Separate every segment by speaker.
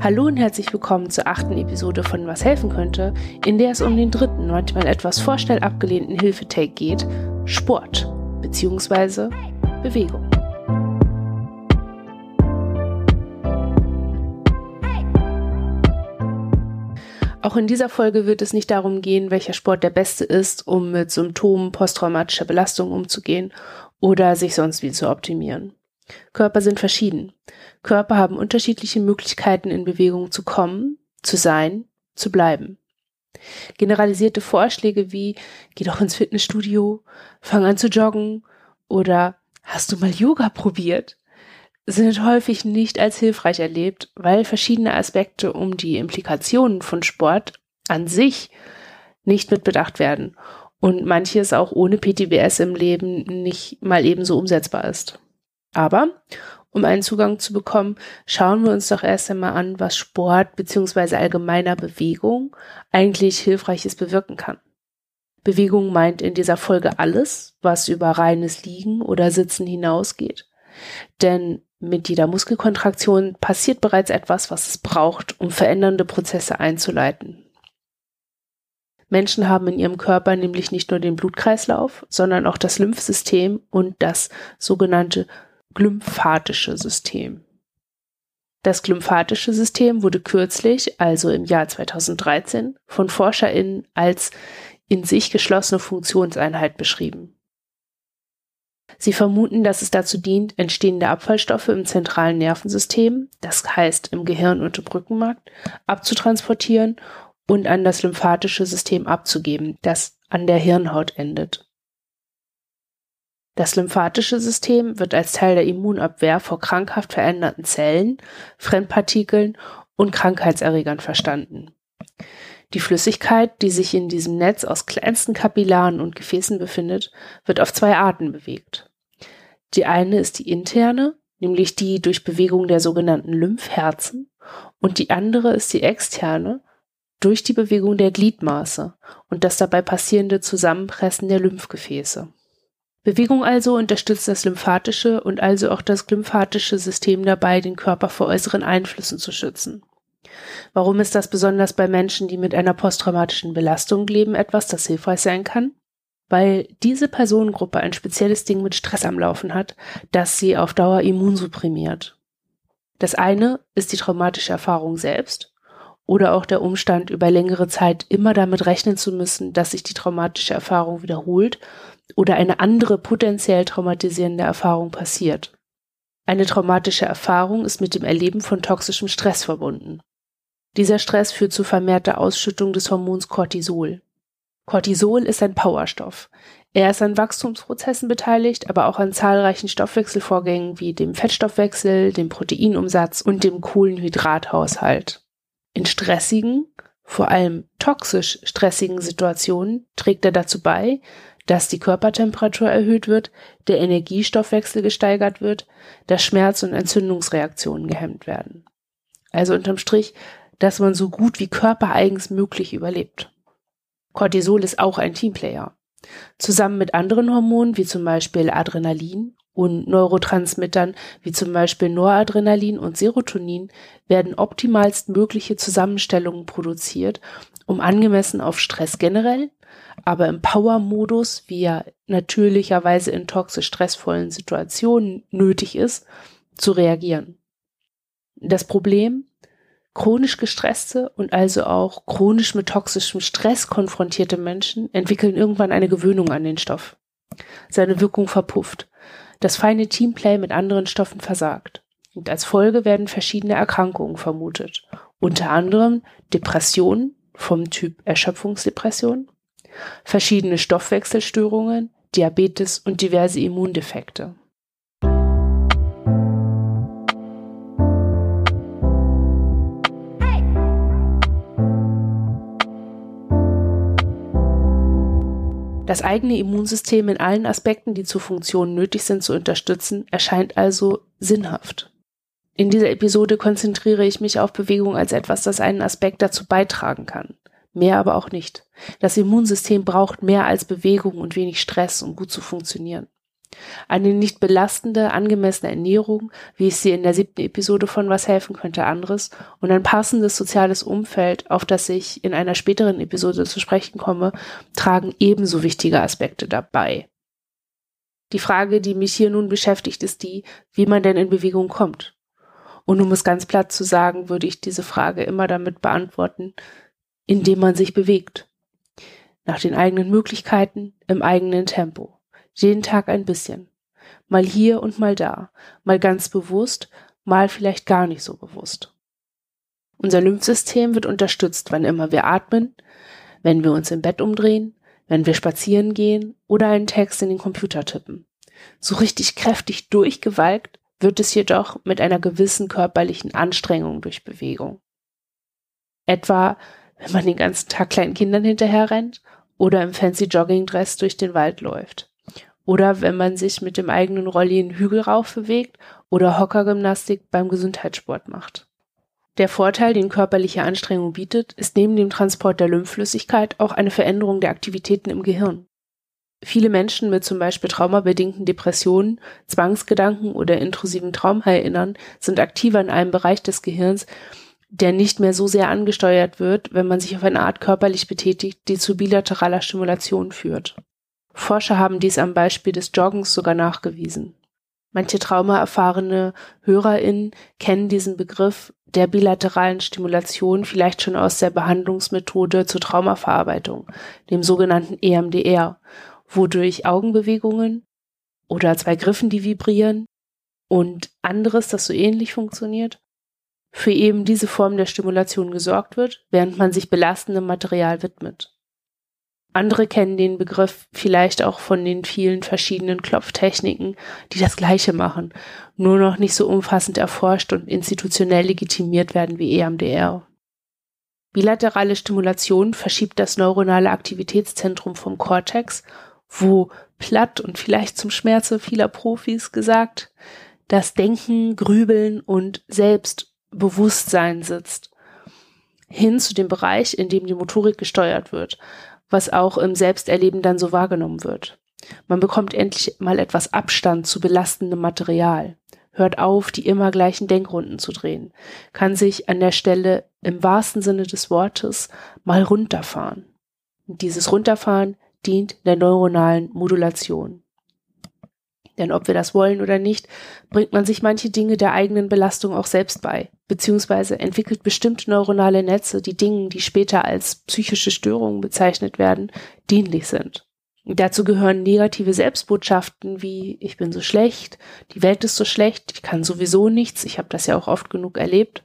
Speaker 1: Hallo und herzlich willkommen zur achten Episode von Was helfen könnte, in der es um den dritten, manchmal etwas vorstell abgelehnten Hilfetake geht, Sport bzw. Bewegung. Auch in dieser Folge wird es nicht darum gehen, welcher Sport der beste ist, um mit Symptomen posttraumatischer Belastung umzugehen oder sich sonst wie zu optimieren. Körper sind verschieden. Körper haben unterschiedliche Möglichkeiten, in Bewegung zu kommen, zu sein, zu bleiben. Generalisierte Vorschläge wie geh doch ins Fitnessstudio, fang an zu joggen oder hast du mal Yoga probiert? sind häufig nicht als hilfreich erlebt, weil verschiedene Aspekte um die Implikationen von Sport an sich nicht mit bedacht werden und manches auch ohne PTBS im Leben nicht mal ebenso umsetzbar ist. Aber um einen Zugang zu bekommen, schauen wir uns doch erst einmal an, was Sport bzw. allgemeiner Bewegung eigentlich Hilfreiches bewirken kann. Bewegung meint in dieser Folge alles, was über reines Liegen oder Sitzen hinausgeht. Denn mit jeder Muskelkontraktion passiert bereits etwas, was es braucht, um verändernde Prozesse einzuleiten. Menschen haben in ihrem Körper nämlich nicht nur den Blutkreislauf, sondern auch das Lymphsystem und das sogenannte glymphatische System. Das glymphatische System wurde kürzlich, also im Jahr 2013, von ForscherInnen als in sich geschlossene Funktionseinheit beschrieben. Sie vermuten, dass es dazu dient, entstehende Abfallstoffe im zentralen Nervensystem, das heißt im Gehirn und im Rückenmark, abzutransportieren und an das lymphatische System abzugeben, das an der Hirnhaut endet. Das lymphatische System wird als Teil der Immunabwehr vor krankhaft veränderten Zellen, Fremdpartikeln und Krankheitserregern verstanden. Die Flüssigkeit, die sich in diesem Netz aus kleinsten Kapillaren und Gefäßen befindet, wird auf zwei Arten bewegt. Die eine ist die interne, nämlich die durch Bewegung der sogenannten Lymphherzen, und die andere ist die externe, durch die Bewegung der Gliedmaße und das dabei passierende Zusammenpressen der Lymphgefäße. Bewegung also unterstützt das lymphatische und also auch das glymphatische System dabei, den Körper vor äußeren Einflüssen zu schützen. Warum ist das besonders bei Menschen, die mit einer posttraumatischen Belastung leben, etwas, das hilfreich sein kann? Weil diese Personengruppe ein spezielles Ding mit Stress am Laufen hat, das sie auf Dauer immunsupprimiert. Das eine ist die traumatische Erfahrung selbst oder auch der Umstand, über längere Zeit immer damit rechnen zu müssen, dass sich die traumatische Erfahrung wiederholt oder eine andere potenziell traumatisierende Erfahrung passiert. Eine traumatische Erfahrung ist mit dem Erleben von toxischem Stress verbunden. Dieser Stress führt zu vermehrter Ausschüttung des Hormons Cortisol. Cortisol ist ein Powerstoff. Er ist an Wachstumsprozessen beteiligt, aber auch an zahlreichen Stoffwechselvorgängen wie dem Fettstoffwechsel, dem Proteinumsatz und dem Kohlenhydrathaushalt. In stressigen, vor allem toxisch stressigen Situationen trägt er dazu bei, dass die Körpertemperatur erhöht wird, der Energiestoffwechsel gesteigert wird, dass Schmerz- und Entzündungsreaktionen gehemmt werden. Also unterm Strich, dass man so gut wie körpereigens möglich überlebt. Cortisol ist auch ein Teamplayer. Zusammen mit anderen Hormonen wie zum Beispiel Adrenalin und Neurotransmittern wie zum Beispiel Noradrenalin und Serotonin werden optimalst mögliche Zusammenstellungen produziert, um angemessen auf Stress generell, aber im Power-Modus, wie er natürlicherweise in toxisch stressvollen Situationen nötig ist, zu reagieren. Das Problem? Chronisch gestresste und also auch chronisch mit toxischem Stress konfrontierte Menschen entwickeln irgendwann eine Gewöhnung an den Stoff. Seine Wirkung verpufft. Das feine Teamplay mit anderen Stoffen versagt. Und als Folge werden verschiedene Erkrankungen vermutet. Unter anderem Depressionen vom Typ Erschöpfungsdepression, verschiedene Stoffwechselstörungen, Diabetes und diverse Immundefekte. Das eigene Immunsystem in allen Aspekten, die zur Funktion nötig sind, zu unterstützen, erscheint also sinnhaft. In dieser Episode konzentriere ich mich auf Bewegung als etwas, das einen Aspekt dazu beitragen kann mehr aber auch nicht. Das Immunsystem braucht mehr als Bewegung und wenig Stress, um gut zu funktionieren. Eine nicht belastende, angemessene Ernährung, wie ich sie in der siebten Episode von Was helfen könnte anderes, und ein passendes soziales Umfeld, auf das ich in einer späteren Episode zu sprechen komme, tragen ebenso wichtige Aspekte dabei. Die Frage, die mich hier nun beschäftigt, ist die, wie man denn in Bewegung kommt. Und um es ganz platt zu sagen, würde ich diese Frage immer damit beantworten, indem man sich bewegt. Nach den eigenen Möglichkeiten, im eigenen Tempo. Jeden Tag ein bisschen. Mal hier und mal da. Mal ganz bewusst, mal vielleicht gar nicht so bewusst. Unser Lymphsystem wird unterstützt, wann immer wir atmen, wenn wir uns im Bett umdrehen, wenn wir spazieren gehen oder einen Text in den Computer tippen. So richtig kräftig durchgewalkt wird es jedoch mit einer gewissen körperlichen Anstrengung durch Bewegung. Etwa, wenn man den ganzen Tag kleinen Kindern hinterher rennt oder im fancy Joggingdress durch den Wald läuft. Oder wenn man sich mit dem eigenen Rolli einen Hügel rauf bewegt oder Hockergymnastik beim Gesundheitssport macht. Der Vorteil, den körperliche Anstrengung bietet, ist neben dem Transport der Lymphflüssigkeit auch eine Veränderung der Aktivitäten im Gehirn. Viele Menschen mit zum Beispiel traumabedingten Depressionen, Zwangsgedanken oder intrusiven Traumheilinnern sind aktiver in einem Bereich des Gehirns, der nicht mehr so sehr angesteuert wird, wenn man sich auf eine Art körperlich betätigt, die zu bilateraler Stimulation führt. Forscher haben dies am Beispiel des Joggens sogar nachgewiesen. Manche traumaerfahrene HörerInnen kennen diesen Begriff der bilateralen Stimulation vielleicht schon aus der Behandlungsmethode zur Traumaverarbeitung, dem sogenannten EMDR, wodurch Augenbewegungen oder zwei Griffen, die vibrieren und anderes, das so ähnlich funktioniert, für eben diese Form der Stimulation gesorgt wird, während man sich belastendem Material widmet. Andere kennen den Begriff vielleicht auch von den vielen verschiedenen Klopftechniken, die das Gleiche machen, nur noch nicht so umfassend erforscht und institutionell legitimiert werden wie EMDR. Bilaterale Stimulation verschiebt das neuronale Aktivitätszentrum vom Cortex, wo platt und vielleicht zum Schmerze vieler Profis gesagt, das Denken, Grübeln und Selbstbewusstsein sitzt, hin zu dem Bereich, in dem die Motorik gesteuert wird, was auch im Selbsterleben dann so wahrgenommen wird. Man bekommt endlich mal etwas Abstand zu belastendem Material, hört auf, die immer gleichen Denkrunden zu drehen, kann sich an der Stelle im wahrsten Sinne des Wortes mal runterfahren. Und dieses Runterfahren dient der neuronalen Modulation. Denn ob wir das wollen oder nicht, bringt man sich manche Dinge der eigenen Belastung auch selbst bei, beziehungsweise entwickelt bestimmte neuronale Netze, die Dingen, die später als psychische Störungen bezeichnet werden, dienlich sind. Dazu gehören negative Selbstbotschaften wie ich bin so schlecht, die Welt ist so schlecht, ich kann sowieso nichts, ich habe das ja auch oft genug erlebt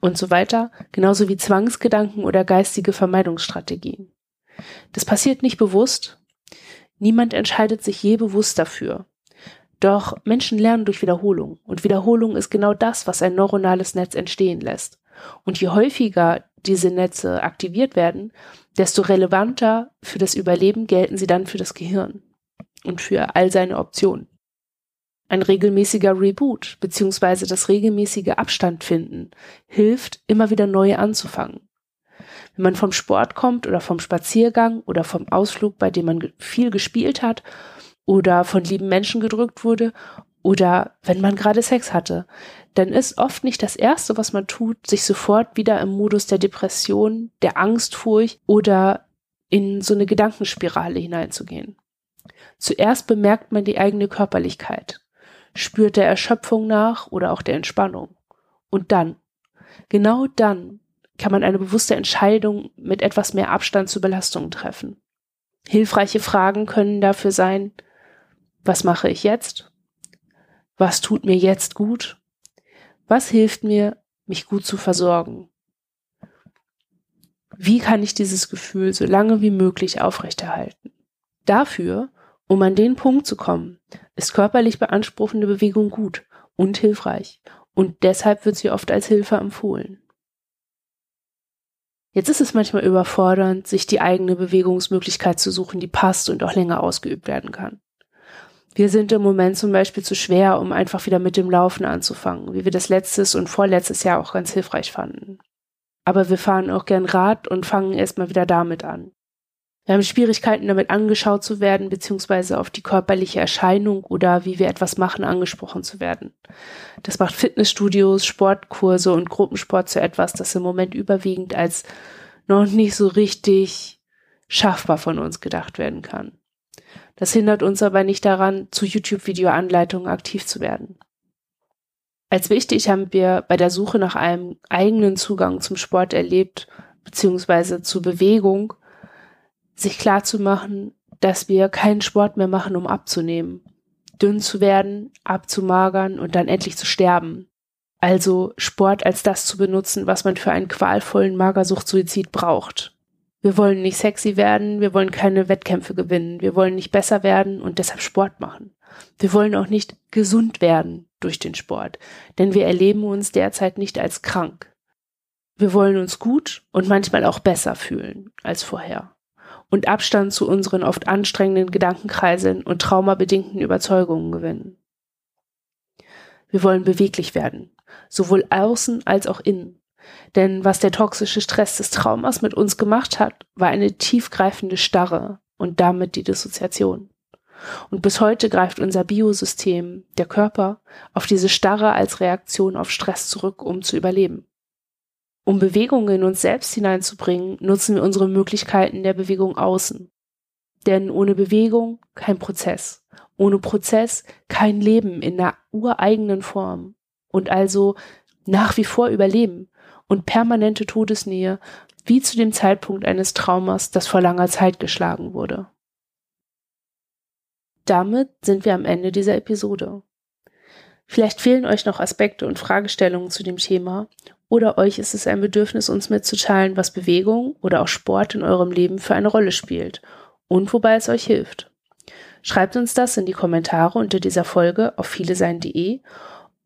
Speaker 1: und so weiter, genauso wie Zwangsgedanken oder geistige Vermeidungsstrategien. Das passiert nicht bewusst. Niemand entscheidet sich je bewusst dafür. Doch Menschen lernen durch Wiederholung und Wiederholung ist genau das, was ein neuronales Netz entstehen lässt. Und je häufiger diese Netze aktiviert werden, desto relevanter für das Überleben gelten sie dann für das Gehirn und für all seine Optionen. Ein regelmäßiger Reboot bzw. das regelmäßige Abstand finden hilft, immer wieder neu anzufangen. Wenn man vom Sport kommt oder vom Spaziergang oder vom Ausflug, bei dem man viel gespielt hat oder von lieben Menschen gedrückt wurde oder wenn man gerade Sex hatte, dann ist oft nicht das Erste, was man tut, sich sofort wieder im Modus der Depression, der Angstfurcht oder in so eine Gedankenspirale hineinzugehen. Zuerst bemerkt man die eigene Körperlichkeit, spürt der Erschöpfung nach oder auch der Entspannung. Und dann, genau dann, kann man eine bewusste Entscheidung mit etwas mehr Abstand zu Belastungen treffen. Hilfreiche Fragen können dafür sein, was mache ich jetzt? Was tut mir jetzt gut? Was hilft mir, mich gut zu versorgen? Wie kann ich dieses Gefühl so lange wie möglich aufrechterhalten? Dafür, um an den Punkt zu kommen, ist körperlich beanspruchende Bewegung gut und hilfreich und deshalb wird sie oft als Hilfe empfohlen. Jetzt ist es manchmal überfordernd, sich die eigene Bewegungsmöglichkeit zu suchen, die passt und auch länger ausgeübt werden kann. Wir sind im Moment zum Beispiel zu schwer, um einfach wieder mit dem Laufen anzufangen, wie wir das letztes und vorletztes Jahr auch ganz hilfreich fanden. Aber wir fahren auch gern Rad und fangen erstmal wieder damit an. Wir haben Schwierigkeiten damit angeschaut zu werden, beziehungsweise auf die körperliche Erscheinung oder wie wir etwas machen angesprochen zu werden. Das macht Fitnessstudios, Sportkurse und Gruppensport zu etwas, das im Moment überwiegend als noch nicht so richtig schaffbar von uns gedacht werden kann. Das hindert uns aber nicht daran, zu YouTube-Video-Anleitungen aktiv zu werden. Als wichtig haben wir bei der Suche nach einem eigenen Zugang zum Sport erlebt, beziehungsweise zur Bewegung, sich klar zu machen, dass wir keinen Sport mehr machen, um abzunehmen, dünn zu werden, abzumagern und dann endlich zu sterben. Also Sport als das zu benutzen, was man für einen qualvollen Magersucht-Suizid braucht. Wir wollen nicht sexy werden, wir wollen keine Wettkämpfe gewinnen, wir wollen nicht besser werden und deshalb Sport machen. Wir wollen auch nicht gesund werden durch den Sport, denn wir erleben uns derzeit nicht als krank. Wir wollen uns gut und manchmal auch besser fühlen als vorher und Abstand zu unseren oft anstrengenden Gedankenkreiseln und traumabedingten Überzeugungen gewinnen. Wir wollen beweglich werden, sowohl außen als auch innen. Denn was der toxische Stress des Traumas mit uns gemacht hat, war eine tiefgreifende Starre und damit die Dissoziation. Und bis heute greift unser Biosystem, der Körper, auf diese Starre als Reaktion auf Stress zurück, um zu überleben. Um Bewegung in uns selbst hineinzubringen, nutzen wir unsere Möglichkeiten der Bewegung außen. Denn ohne Bewegung kein Prozess. Ohne Prozess kein Leben in der ureigenen Form. Und also nach wie vor Überleben und permanente Todesnähe, wie zu dem Zeitpunkt eines Traumas, das vor langer Zeit geschlagen wurde. Damit sind wir am Ende dieser Episode. Vielleicht fehlen euch noch Aspekte und Fragestellungen zu dem Thema oder euch ist es ein Bedürfnis, uns mitzuteilen, was Bewegung oder auch Sport in eurem Leben für eine Rolle spielt und wobei es euch hilft. Schreibt uns das in die Kommentare unter dieser Folge auf vielesein.de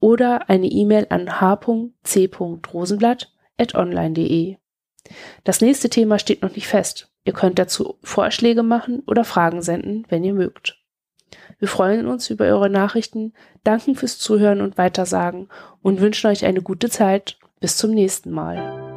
Speaker 1: oder eine E-Mail an h.c.rosenblatt.online.de. Das nächste Thema steht noch nicht fest. Ihr könnt dazu Vorschläge machen oder Fragen senden, wenn ihr mögt. Wir freuen uns über eure Nachrichten, danken fürs Zuhören und Weitersagen und wünschen euch eine gute Zeit. Bis zum nächsten Mal.